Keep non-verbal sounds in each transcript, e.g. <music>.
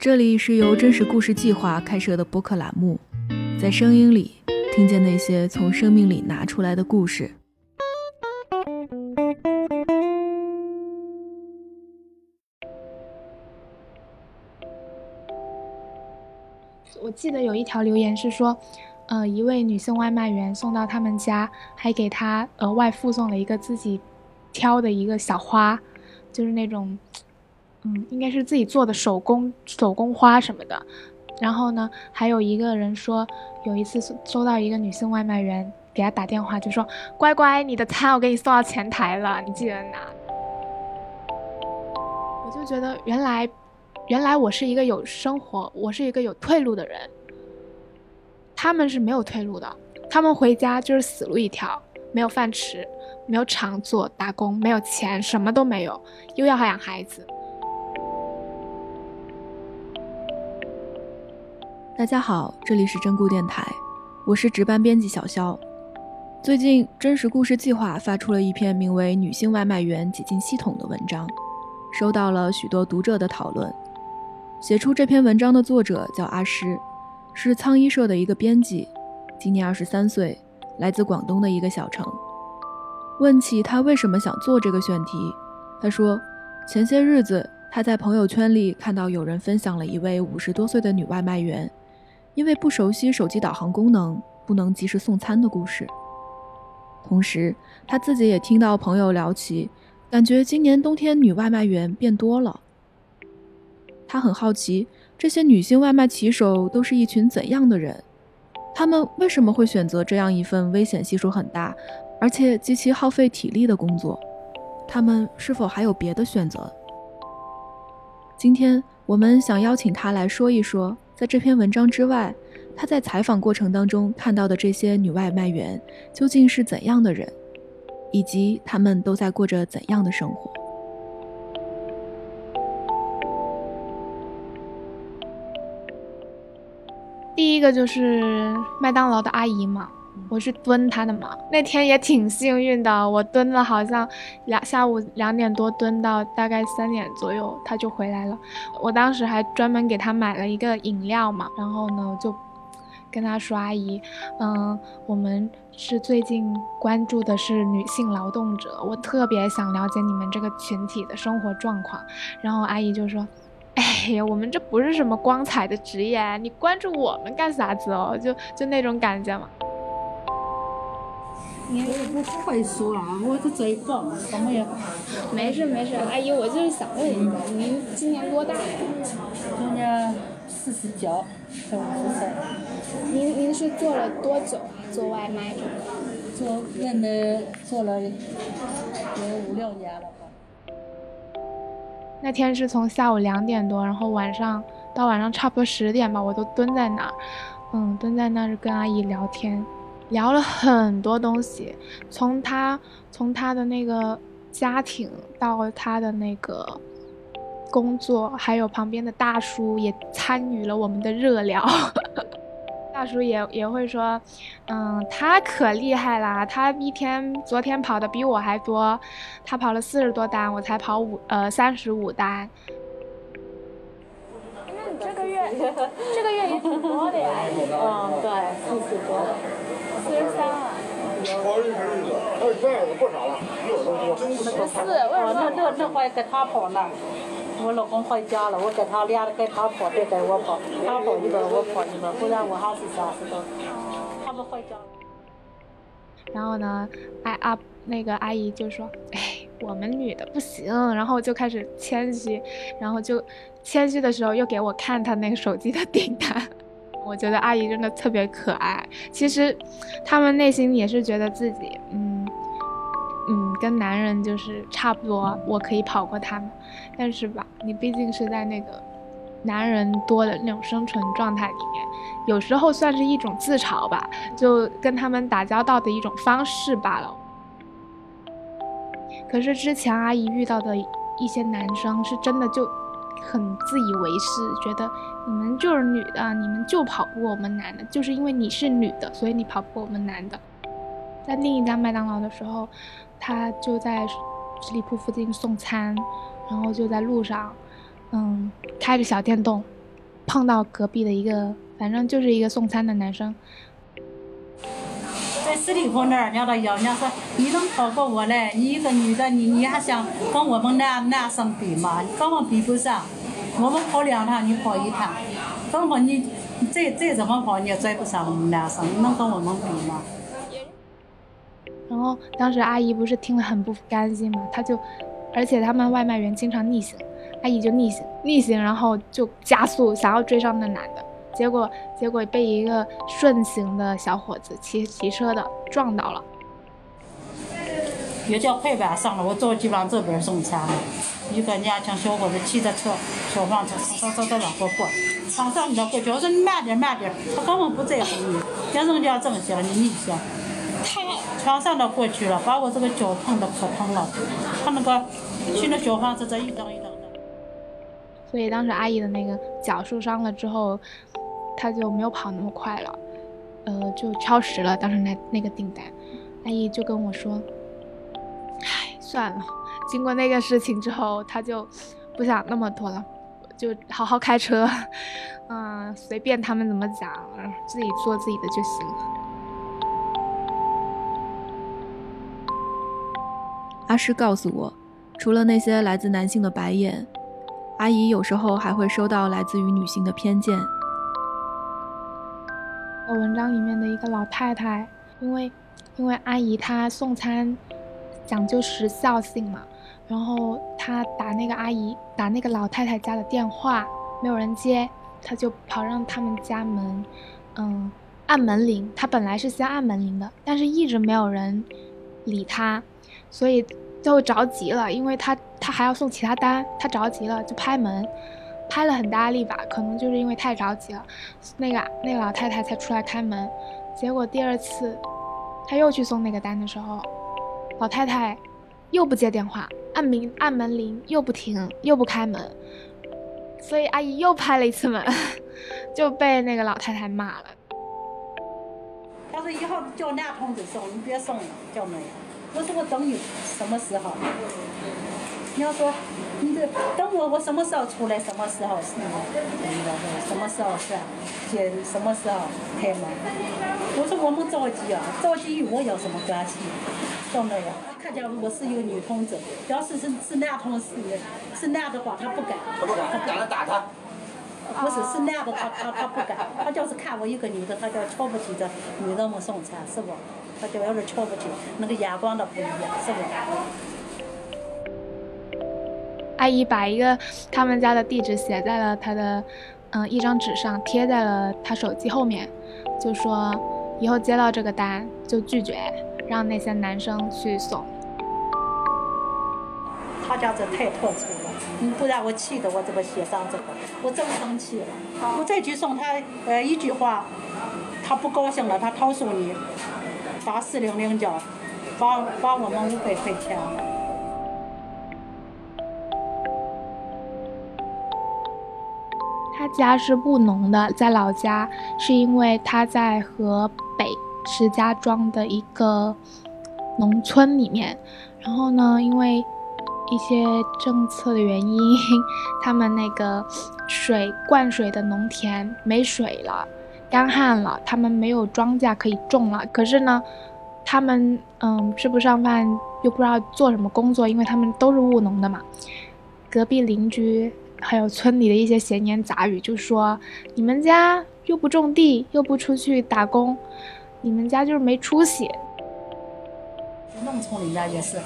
这里是由真实故事计划开设的播客栏目，在声音里听见那些从生命里拿出来的故事。我记得有一条留言是说，呃，一位女性外卖员送到他们家，还给他额外附送了一个自己挑的一个小花，就是那种。嗯，应该是自己做的手工手工花什么的。然后呢，还有一个人说，有一次收到一个女性外卖员给他打电话，就说：“乖乖，你的餐我给你送到前台了，你记得拿。”我就觉得，原来，原来我是一个有生活，我是一个有退路的人。他们是没有退路的，他们回家就是死路一条，没有饭吃，没有厂做打工，没有钱，什么都没有，又要养孩子。大家好，这里是真故电台，我是值班编辑小肖。最近真实故事计划发出了一篇名为《女性外卖员挤进系统》的文章，收到了许多读者的讨论。写出这篇文章的作者叫阿诗，是苍衣社的一个编辑，今年二十三岁，来自广东的一个小城。问起他为什么想做这个选题，他说，前些日子他在朋友圈里看到有人分享了一位五十多岁的女外卖员。因为不熟悉手机导航功能，不能及时送餐的故事。同时，他自己也听到朋友聊起，感觉今年冬天女外卖员变多了。他很好奇，这些女性外卖骑手都是一群怎样的人？他们为什么会选择这样一份危险系数很大，而且极其耗费体力的工作？他们是否还有别的选择？今天我们想邀请他来说一说。在这篇文章之外，他在采访过程当中看到的这些女外卖员究竟是怎样的人，以及他们都在过着怎样的生活？第一个就是麦当劳的阿姨嘛。我是蹲他的嘛，那天也挺幸运的，我蹲了好像两下午两点多蹲到大概三点左右，他就回来了。我当时还专门给他买了一个饮料嘛，然后呢就跟他说：“阿姨，嗯，我们是最近关注的是女性劳动者，我特别想了解你们这个群体的生活状况。”然后阿姨就说：“哎呀，我们这不是什么光彩的职业，你关注我们干啥子哦？就就那种感觉嘛。”我也不不会说了，我的嘴笨，怎么也。没事没事，阿姨，我就是想问一下，您今年多大呀？今年四十九，快五十岁。您您是做了多久啊？做外卖这个？做认的做了有五六年了吧。那天是从下午两点多，然后晚上到晚上差不多十点吧，我都蹲在那儿，嗯，蹲在那儿跟阿姨聊天。聊了很多东西，从他从他的那个家庭到他的那个工作，还有旁边的大叔也参与了我们的热聊。<laughs> 大叔也也会说，嗯，他可厉害啦，他一天昨天跑的比我还多，他跑了四十多单，我才跑五呃三十五单。那你这个月这个月也挺多的呀？<laughs> 嗯，对，四十多。四十三了。二十二不少了，十四，我那那那会给他跑呢，我老公回家了，我给他俩给他跑，别给我跑，他跑一个，我跑一个，不然我还是三十多。他们回家。然后呢，哎啊，那个阿姨就说：“哎，我们女的不行。”然后就开始谦虚，然后就谦虚的时候又给我看他那个手机的订单。我觉得阿姨真的特别可爱。其实，他们内心也是觉得自己，嗯，嗯，跟男人就是差不多，我可以跑过他们。但是吧，你毕竟是在那个男人多的那种生存状态里面，有时候算是一种自嘲吧，就跟他们打交道的一种方式罢了。可是之前阿姨遇到的一些男生，是真的就。很自以为是，觉得你们就是女的，你们就跑不过我们男的，就是因为你是女的，所以你跑不过我们男的。在另一家麦当劳的时候，他就在十里铺附近送餐，然后就在路上，嗯，开着小电动，碰到隔壁的一个，反正就是一个送餐的男生。在十里坡那儿，人家要，人家说你能跑过我嘞？你一个女的，你你还想跟我们男男生比吗？你根本比不上。我们跑两趟，你跑一趟，根本你再再怎么跑，你也追不上男生，你能跟我们比吗？然后当时阿姨不是听了很不甘心嘛，她就，而且他们外卖员经常逆行，阿姨就逆行逆行，然后就加速想要追上那男的。结果，结果被一个顺行的小伙子骑骑车的撞到了。也叫快板上了，我着急往这边送餐。一个年轻小伙子骑着车，小黄车嗖嗖嗖往过过，上上你过去，我说你慢点慢点，他根本不在乎你，让人家正想你逆想，他全上的过去了，把我这个脚碰的可疼了，他那个骑那小黄车这一蹬一蹬的。所以当时阿姨的那个脚受伤了之后。他就没有跑那么快了，呃，就超时了。当时那那个订单，阿姨就跟我说：“唉，算了。”经过那个事情之后，他就不想那么多了，就好好开车，嗯，随便他们怎么讲，自己做自己的就行了。阿诗告诉我，除了那些来自男性的白眼，阿姨有时候还会收到来自于女性的偏见。我文章里面的一个老太太，因为因为阿姨她送餐讲究时效性嘛，然后他打那个阿姨打那个老太太家的电话，没有人接，他就跑让他们家门，嗯，按门铃。他本来是先按门铃的，但是一直没有人理他，所以就着急了，因为他他还要送其他单，他着急了就拍门。拍了很大力吧，可能就是因为太着急了，那个那个老太太才出来开门。结果第二次，他又去送那个单的时候，老太太又不接电话，按门按门铃又不停，又不开门，所以阿姨又拍了一次门，<laughs> 就被那个老太太骂了。他说以后叫男同志送，你别送了，叫那样。我说我等你什么时候？你要说，你这等我，我什么时候出来，什么时候是，什么时候是，接什么时候开门？我说我们着急啊，着急与我有什么关系？到那样，看见我是一个女同志，要是是是男同事，是男的话，他不敢。他不敢，他敢了打他。不是，是男的，他他他不敢，他就是看我一个女的，他就瞧不起这女的们送餐，是不？他就有点瞧不起，那个眼光都不一样，是不？阿姨把一个他们家的地址写在了他的，嗯，一张纸上，贴在了他手机后面，就说以后接到这个单就拒绝，让那些男生去送。他家这太特殊了，你不然我气得我怎么写上这个，我真生气了。我再去送他，呃，一句话，他不高兴了，他投诉你，打四零零九，罚罚我们五百块钱。他家是务农的，在老家是因为他在河北石家庄的一个农村里面，然后呢，因为一些政策的原因，<laughs> 他们那个水灌水的农田没水了，干旱了，他们没有庄稼可以种了。可是呢，他们嗯吃不上饭，又不知道做什么工作，因为他们都是务农的嘛。隔壁邻居。还有村里的一些闲言杂语，就说你们家又不种地，又不出去打工，你们家就是没出息。农村里面也是，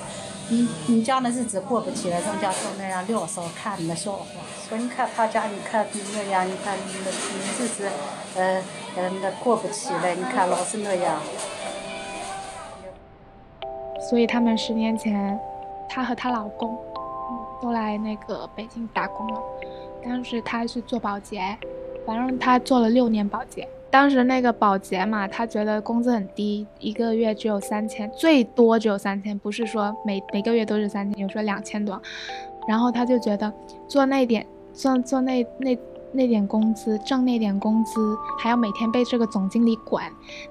你你家那日子过不起来，人家就那样撂骚看你的笑话。说你看他家，你看那样，你看你那你日子，呃呃那过不起来，你看老是那样。所以他们十年前，她和她老公。都来那个北京打工了，当时她是做保洁，反正她做了六年保洁。当时那个保洁嘛，他觉得工资很低，一个月只有三千，最多只有三千，不是说每每个月都是三千，有时候两千多。然后他就觉得做那点，做做那那那点工资，挣那点工资，还要每天被这个总经理管，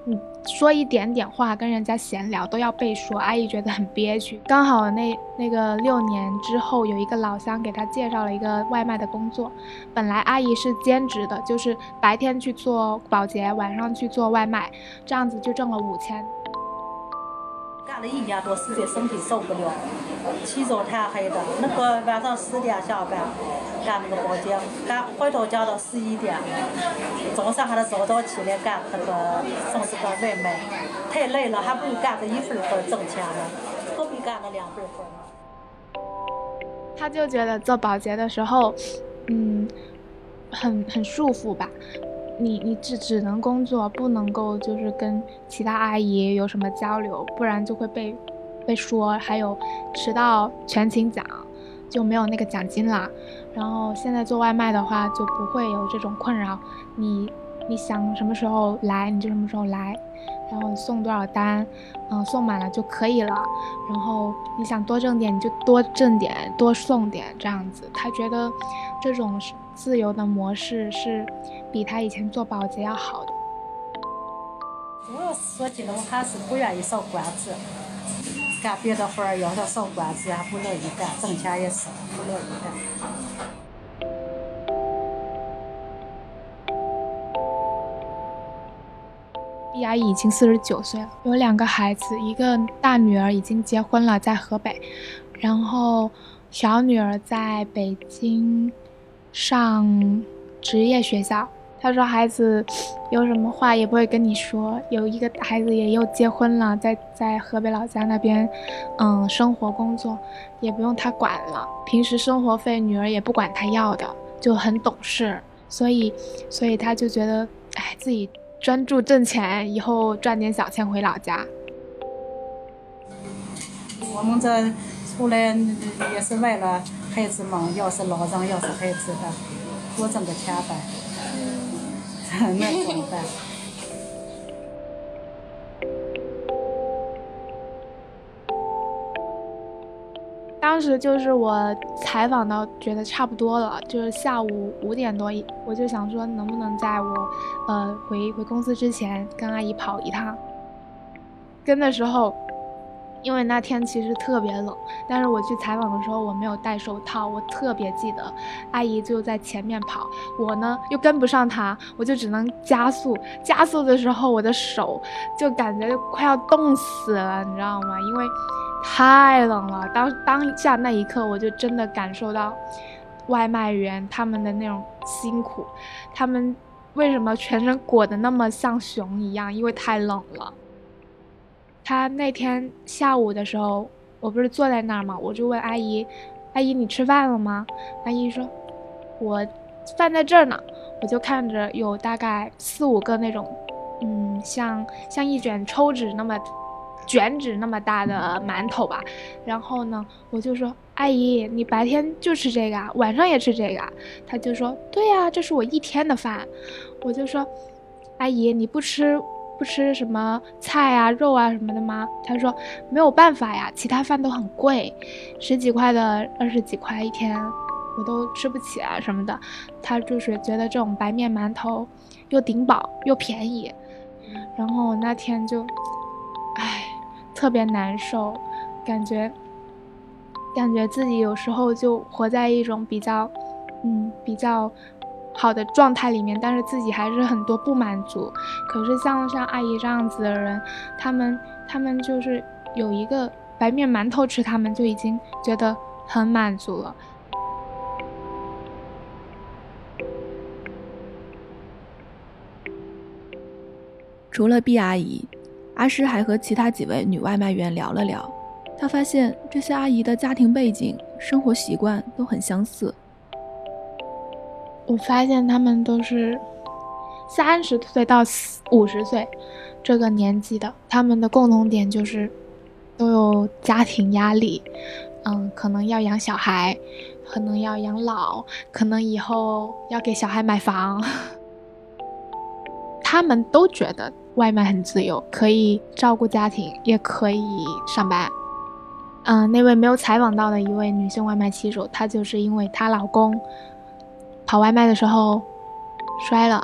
你说一点点话跟人家闲聊都要被说，阿姨觉得很憋屈。刚好那那个六年之后，有一个老乡给她介绍了一个外卖的工作，本来阿姨是兼职的，就是白天去做保洁，晚上去做外卖，这样子就挣了五千。干了一年多，实在身体受不了，起早贪黑的，那个晚上十点下班，干那个保洁，干回到家到十一点，早上还得早早起来干那个送这个外卖，太累了，还不如干个一份活挣钱呢，何必干那两份活呢？他就觉得做保洁的时候，嗯，很很束缚吧。你你只只能工作，不能够就是跟其他阿姨有什么交流，不然就会被被说。还有迟到全勤奖就没有那个奖金啦。然后现在做外卖的话就不会有这种困扰，你你想什么时候来你就什么时候来，然后送多少单，嗯，送满了就可以了。然后你想多挣点你就多挣点，多送点这样子。他觉得这种自由的模式是。比他以前做保洁要好的。主要说起来，我还是不愿意受管子。干别的活儿要是受管子，还不乐意干，挣钱也少，不乐意干。毕阿姨已经四十九岁了，有两个孩子，一个大女儿已经结婚了，在河北，然后小女儿在北京上职业学校。他说：“孩子有什么话也不会跟你说。有一个孩子也又结婚了，在在河北老家那边，嗯，生活工作也不用他管了。平时生活费女儿也不管他要的，就很懂事。所以，所以他就觉得，哎，自己专注挣钱，以后赚点小钱回老家。我们这出来也是为了孩子们，要是老人，要是孩子的，多挣个钱呗。” <laughs> 那怎么办？当时就是我采访到觉得差不多了，就是下午五点多，我就想说能不能在我呃回回公司之前跟阿姨跑一趟。跟的时候。因为那天其实特别冷，但是我去采访的时候我没有戴手套，我特别记得，阿姨就在前面跑，我呢又跟不上她，我就只能加速。加速的时候我的手就感觉快要冻死了，你知道吗？因为太冷了。当当下那一刻，我就真的感受到外卖员他们的那种辛苦，他们为什么全身裹得那么像熊一样？因为太冷了。他那天下午的时候，我不是坐在那儿吗？我就问阿姨：“阿姨，你吃饭了吗？”阿姨说：“我饭在这儿呢。”我就看着有大概四五个那种，嗯，像像一卷抽纸那么卷纸那么大的馒头吧。然后呢，我就说：“阿姨，你白天就吃这个，晚上也吃这个？”他就说：“对呀，这是我一天的饭。”我就说：“阿姨，你不吃？”不吃什么菜啊、肉啊什么的吗？他说没有办法呀，其他饭都很贵，十几块的、二十几块一天，我都吃不起啊什么的。他就是觉得这种白面馒头又顶饱又便宜，然后那天就，唉，特别难受，感觉感觉自己有时候就活在一种比较，嗯，比较。好的状态里面，但是自己还是很多不满足。可是像像阿姨这样子的人，他们他们就是有一个白面馒头吃，他们就已经觉得很满足了。除了毕阿姨，阿诗还和其他几位女外卖员聊了聊，他发现这些阿姨的家庭背景、生活习惯都很相似。我发现他们都是三十岁到五十岁这个年纪的，他们的共同点就是都有家庭压力，嗯，可能要养小孩，可能要养老，可能以后要给小孩买房。他们都觉得外卖很自由，可以照顾家庭，也可以上班。嗯，那位没有采访到的一位女性外卖骑手，她就是因为她老公。跑外卖的时候摔了，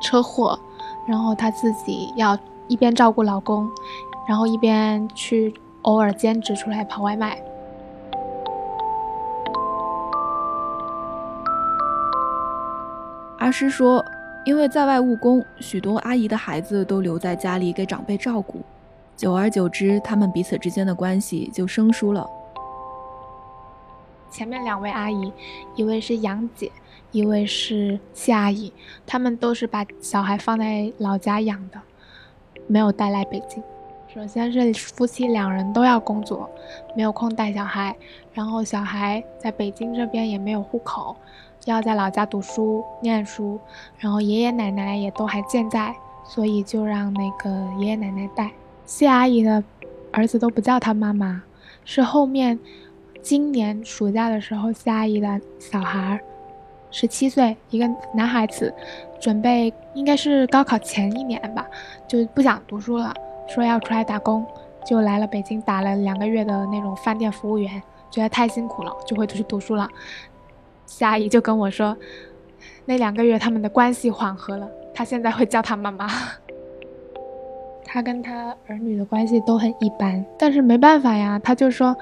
车祸，然后她自己要一边照顾老公，然后一边去偶尔兼职出来跑外卖。阿诗说，因为在外务工，许多阿姨的孩子都留在家里给长辈照顾，久而久之，他们彼此之间的关系就生疏了。前面两位阿姨，一位是杨姐，一位是谢阿姨，他们都是把小孩放在老家养的，没有带来北京。首先是夫妻两人都要工作，没有空带小孩，然后小孩在北京这边也没有户口。要在老家读书念书，然后爷爷奶奶也都还健在，所以就让那个爷爷奶奶带。谢阿姨的儿子都不叫她妈妈，是后面今年暑假的时候，谢阿姨的小孩十七岁，一个男孩子，准备应该是高考前一年吧，就不想读书了，说要出来打工，就来了北京打了两个月的那种饭店服务员，觉得太辛苦了，就回去读书了。夏阿姨就跟我说，那两个月他们的关系缓和了，他现在会叫他妈妈。他跟他儿女的关系都很一般，但是没办法呀，他就说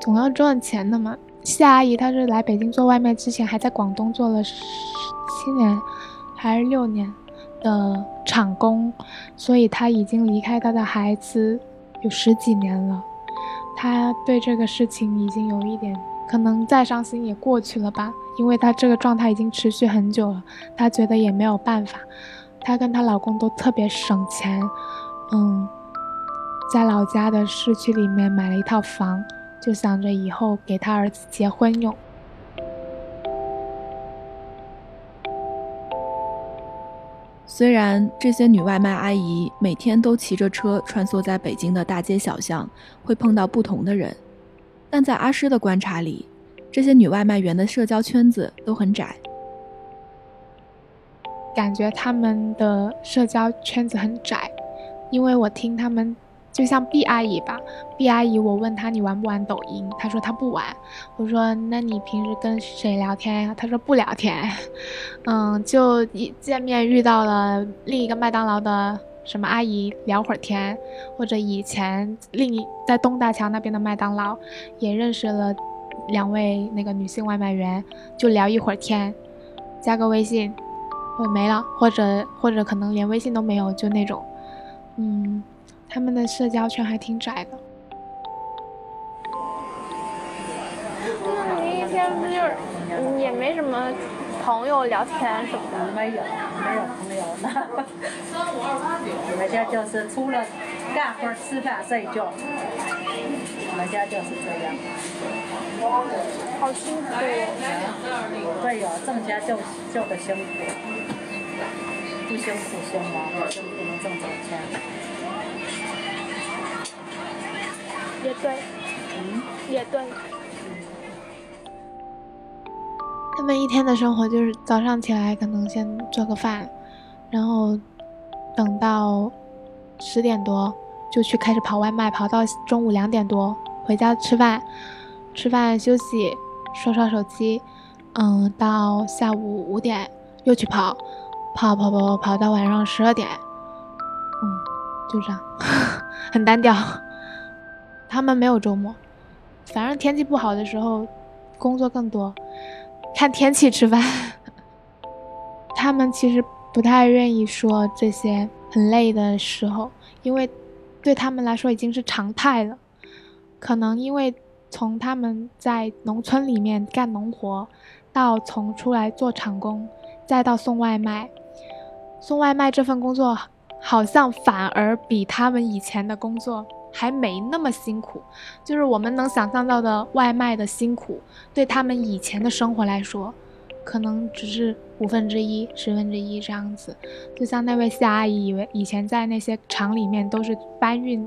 总要赚钱的嘛。夏阿姨她是来北京做外卖之前，还在广东做了七年还是六年的厂工，所以她已经离开她的孩子有十几年了，她对这个事情已经有一点。可能再伤心也过去了吧，因为她这个状态已经持续很久了，她觉得也没有办法。她跟她老公都特别省钱，嗯，在老家的市区里面买了一套房，就想着以后给他儿子结婚用。虽然这些女外卖阿姨每天都骑着车穿梭在北京的大街小巷，会碰到不同的人。但在阿诗的观察里，这些女外卖员的社交圈子都很窄，感觉他们的社交圈子很窄，因为我听他们，就像 B 阿姨吧，B 阿姨，我问她你玩不玩抖音，她说她不玩，我说那你平时跟谁聊天呀？她说不聊天，嗯，就一见面遇到了另一个麦当劳的。什么阿姨聊会儿天，或者以前另一在东大桥那边的麦当劳，也认识了两位那个女性外卖员，就聊一会儿天，加个微信，我没了，或者或者可能连微信都没有，就那种，嗯，他们的社交圈还挺窄的。那你一天不就是也没什么？朋友聊天什么的没有，没有朋友呢。我们家就是除了干活、吃饭、睡觉，我们家就是这样。好辛苦。对呀，挣钱就就得辛苦，不辛苦行吗？不辛苦能挣着钱。也对。嗯。也对。他们一天的生活就是早上起来可能先做个饭，然后等到十点多就去开始跑外卖，跑到中午两点多回家吃饭，吃饭休息刷刷手机，嗯，到下午五点又去跑，跑跑跑跑跑到晚上十二点，嗯，就这样，<laughs> 很单调。他们没有周末，反正天气不好的时候工作更多。看天气吃饭，<laughs> 他们其实不太愿意说这些很累的时候，因为对他们来说已经是常态了。可能因为从他们在农村里面干农活，到从出来做厂工，再到送外卖，送外卖这份工作好像反而比他们以前的工作。还没那么辛苦，就是我们能想象到的外卖的辛苦，对他们以前的生活来说，可能只是五分之一、十分之一这样子。就像那位夏阿姨，以为以前在那些厂里面都是搬运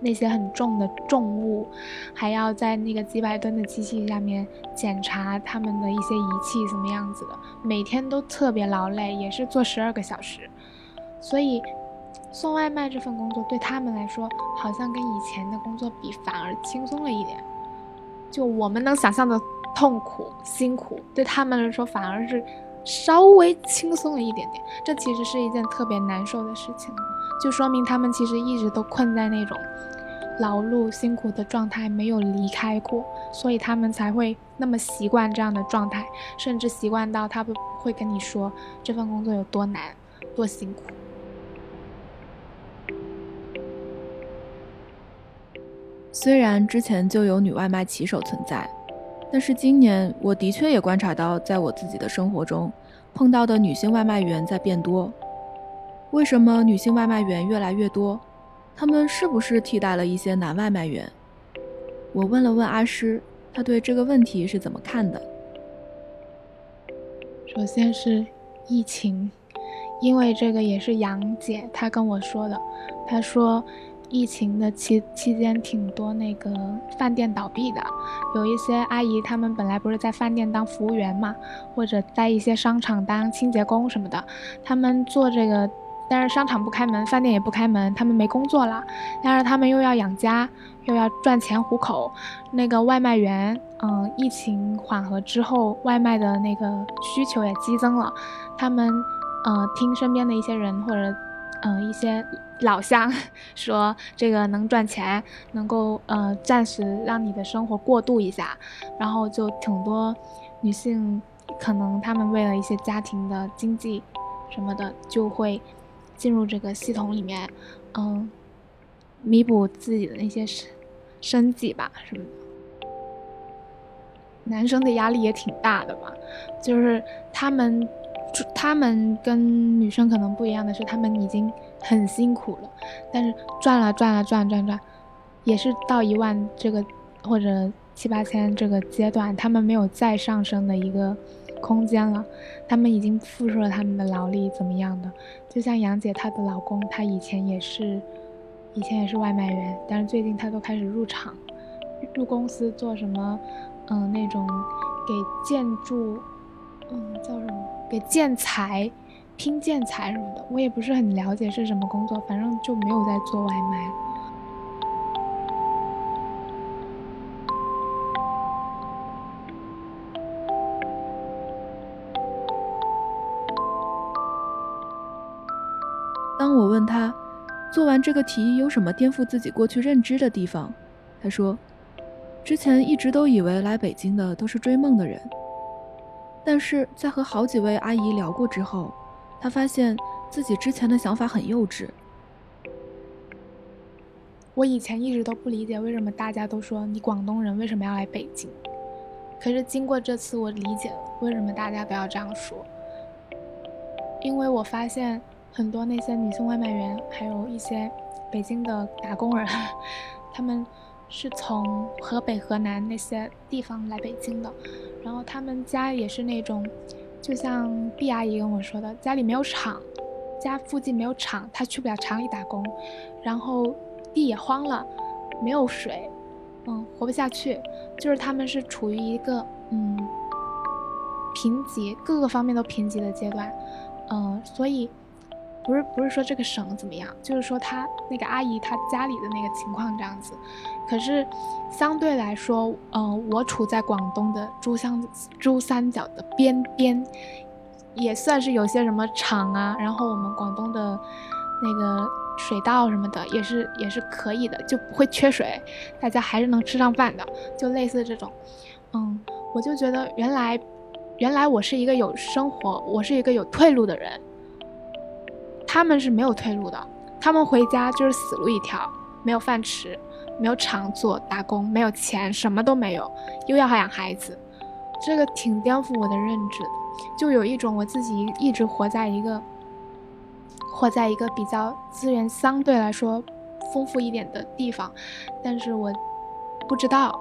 那些很重的重物，还要在那个几百吨的机器下面检查他们的一些仪器什么样子的，每天都特别劳累，也是做十二个小时，所以。送外卖这份工作对他们来说，好像跟以前的工作比反而轻松了一点。就我们能想象的痛苦、辛苦，对他们来说反而是稍微轻松了一点点。这其实是一件特别难受的事情，就说明他们其实一直都困在那种劳碌辛苦的状态，没有离开过，所以他们才会那么习惯这样的状态，甚至习惯到他们会跟你说这份工作有多难、多辛苦。虽然之前就有女外卖骑手存在，但是今年我的确也观察到，在我自己的生活中碰到的女性外卖员在变多。为什么女性外卖员越来越多？他们是不是替代了一些男外卖员？我问了问阿诗，他对这个问题是怎么看的？首先是疫情，因为这个也是杨姐她跟我说的，她说。疫情的期期间，挺多那个饭店倒闭的，有一些阿姨，她们本来不是在饭店当服务员嘛，或者在一些商场当清洁工什么的，他们做这个，但是商场不开门，饭店也不开门，他们没工作了，但是他们又要养家，又要赚钱糊口，那个外卖员，嗯，疫情缓和之后，外卖的那个需求也激增了，他们，呃，听身边的一些人或者。嗯，一些老乡 <laughs> 说这个能赚钱，能够呃暂时让你的生活过渡一下，然后就挺多女性，可能她们为了一些家庭的经济什么的，就会进入这个系统里面，嗯，弥补自己的那些生生计吧什么的。男生的压力也挺大的吧，就是他们。他们跟女生可能不一样的是，他们已经很辛苦了，但是赚了赚了赚赚赚，也是到一万这个或者七八千这个阶段，他们没有再上升的一个空间了。他们已经付出了他们的劳力，怎么样的？就像杨姐她的老公，他以前也是，以前也是外卖员，但是最近他都开始入场，入公司做什么？嗯，那种给建筑。嗯，叫什么？给建材、拼建材什么的，我也不是很了解是什么工作，反正就没有在做外卖。当我问他做完这个题有什么颠覆自己过去认知的地方，他说：“之前一直都以为来北京的都是追梦的人。”但是在和好几位阿姨聊过之后，她发现自己之前的想法很幼稚。我以前一直都不理解为什么大家都说你广东人为什么要来北京，可是经过这次我理解了为什么大家都要这样说。因为我发现很多那些女性外卖员，还有一些北京的打工人，<laughs> 他们。是从河北、河南那些地方来北京的，然后他们家也是那种，就像毕阿姨跟我说的，家里没有厂，家附近没有厂，他去不了厂里打工，然后地也荒了，没有水，嗯，活不下去，就是他们是处于一个嗯贫瘠，各个方面都贫瘠的阶段，嗯，所以。不是不是说这个省怎么样，就是说他那个阿姨她家里的那个情况这样子。可是相对来说，嗯，我处在广东的珠江珠三角的边边，也算是有些什么厂啊。然后我们广东的那个水稻什么的也是也是可以的，就不会缺水，大家还是能吃上饭的。就类似这种，嗯，我就觉得原来原来我是一个有生活，我是一个有退路的人。他们是没有退路的，他们回家就是死路一条，没有饭吃，没有厂做，打工没有钱，什么都没有，又要养孩子，这个挺颠覆我的认知，就有一种我自己一直活在一个，活在一个比较资源相对来说丰富一点的地方，但是我不知道，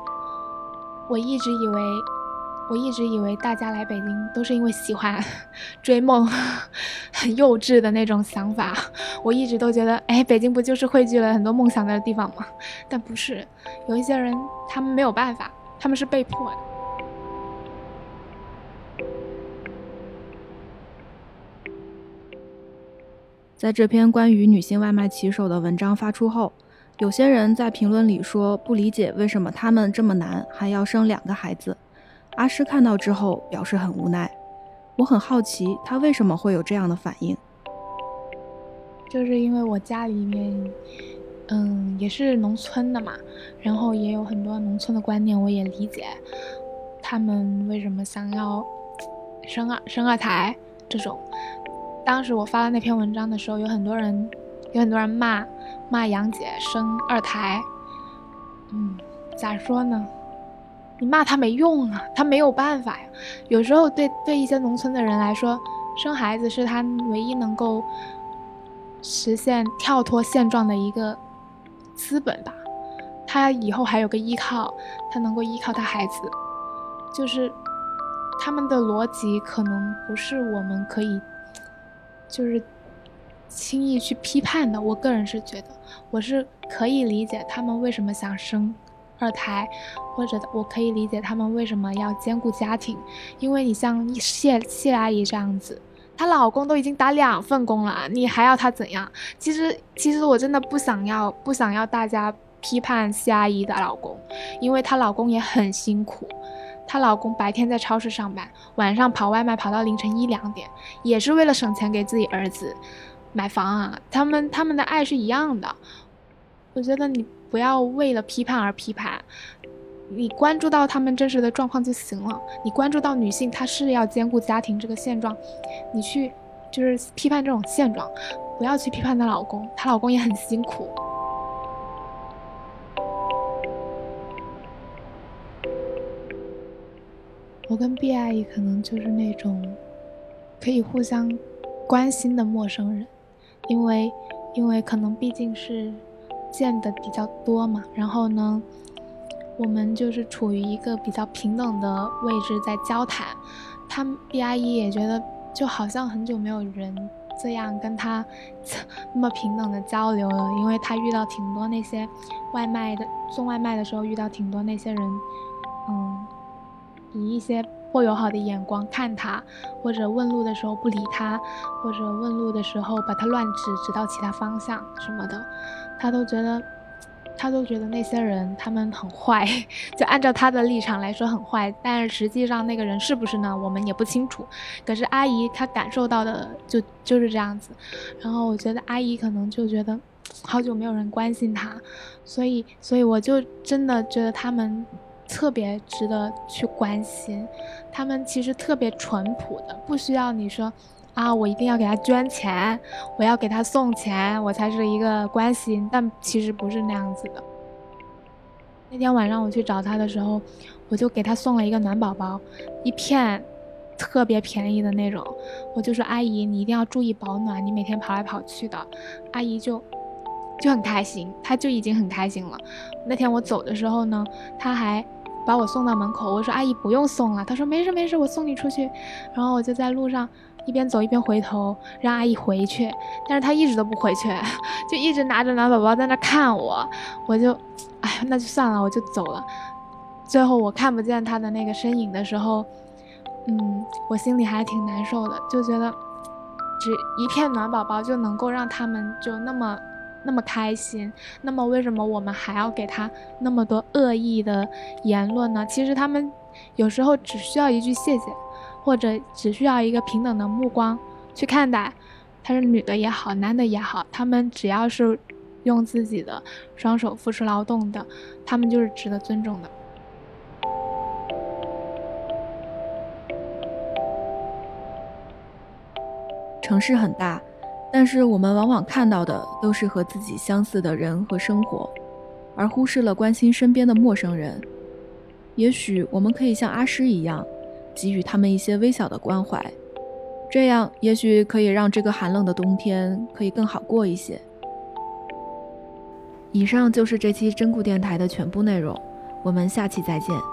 我一直以为。我一直以为大家来北京都是因为喜欢 <laughs> 追梦，<laughs> 很幼稚的那种想法。我一直都觉得，哎，北京不就是汇聚了很多梦想的地方吗？但不是，有一些人他们没有办法，他们是被迫的。在这篇关于女性外卖骑手的文章发出后，有些人在评论里说不理解为什么他们这么难还要生两个孩子。阿诗看到之后表示很无奈，我很好奇他为什么会有这样的反应。就是因为我家里面，嗯，也是农村的嘛，然后也有很多农村的观念，我也理解他们为什么想要生二生二胎这种。当时我发了那篇文章的时候，有很多人有很多人骂骂杨姐生二胎，嗯，咋说呢？你骂他没用啊，他没有办法呀。有时候对对一些农村的人来说，生孩子是他唯一能够实现跳脱现状的一个资本吧。他以后还有个依靠，他能够依靠他孩子。就是他们的逻辑可能不是我们可以，就是轻易去批判的。我个人是觉得，我是可以理解他们为什么想生。二胎，或者我可以理解他们为什么要兼顾家庭，因为你像谢谢阿姨这样子，她老公都已经打两份工了，你还要她怎样？其实，其实我真的不想要，不想要大家批判谢阿姨的老公，因为她老公也很辛苦，她老公白天在超市上班，晚上跑外卖跑到凌晨一两点，也是为了省钱给自己儿子买房啊。他们他们的爱是一样的，我觉得你。不要为了批判而批判，你关注到他们真实的状况就行了。你关注到女性她是要兼顾家庭这个现状，你去就是批判这种现状，不要去批判她老公，她老公也很辛苦。我跟 B 阿姨可能就是那种可以互相关心的陌生人，因为因为可能毕竟是。见的比较多嘛，然后呢，我们就是处于一个比较平等的位置在交谈。他 B 阿姨也觉得就好像很久没有人这样跟他 <laughs> 那么平等的交流了，因为他遇到挺多那些外卖的送外卖的时候遇到挺多那些人，嗯，以一些。或友好的眼光看他，或者问路的时候不理他，或者问路的时候把他乱指，指到其他方向什么的，他都觉得，他都觉得那些人他们很坏，<laughs> 就按照他的立场来说很坏，但是实际上那个人是不是呢？我们也不清楚。可是阿姨她感受到的就就是这样子，然后我觉得阿姨可能就觉得好久没有人关心她，所以所以我就真的觉得他们。特别值得去关心，他们其实特别淳朴的，不需要你说，啊，我一定要给他捐钱，我要给他送钱，我才是一个关心。但其实不是那样子的。那天晚上我去找他的时候，我就给他送了一个暖宝宝，一片，特别便宜的那种。我就说阿姨，你一定要注意保暖，你每天跑来跑去的。阿姨就。就很开心，他就已经很开心了。那天我走的时候呢，他还把我送到门口。我说：“阿姨不用送了。”他说：“没事没事，我送你出去。”然后我就在路上一边走一边回头让阿姨回去，但是他一直都不回去，就一直拿着暖宝宝在那看我。我就，哎，那就算了，我就走了。最后我看不见他的那个身影的时候，嗯，我心里还挺难受的，就觉得只一片暖宝宝就能够让他们就那么。那么开心，那么为什么我们还要给他那么多恶意的言论呢？其实他们有时候只需要一句谢谢，或者只需要一个平等的目光去看待，他是女的也好，男的也好，他们只要是用自己的双手付出劳动的，他们就是值得尊重的。城市很大。但是我们往往看到的都是和自己相似的人和生活，而忽视了关心身边的陌生人。也许我们可以像阿诗一样，给予他们一些微小的关怀，这样也许可以让这个寒冷的冬天可以更好过一些。以上就是这期真故电台的全部内容，我们下期再见。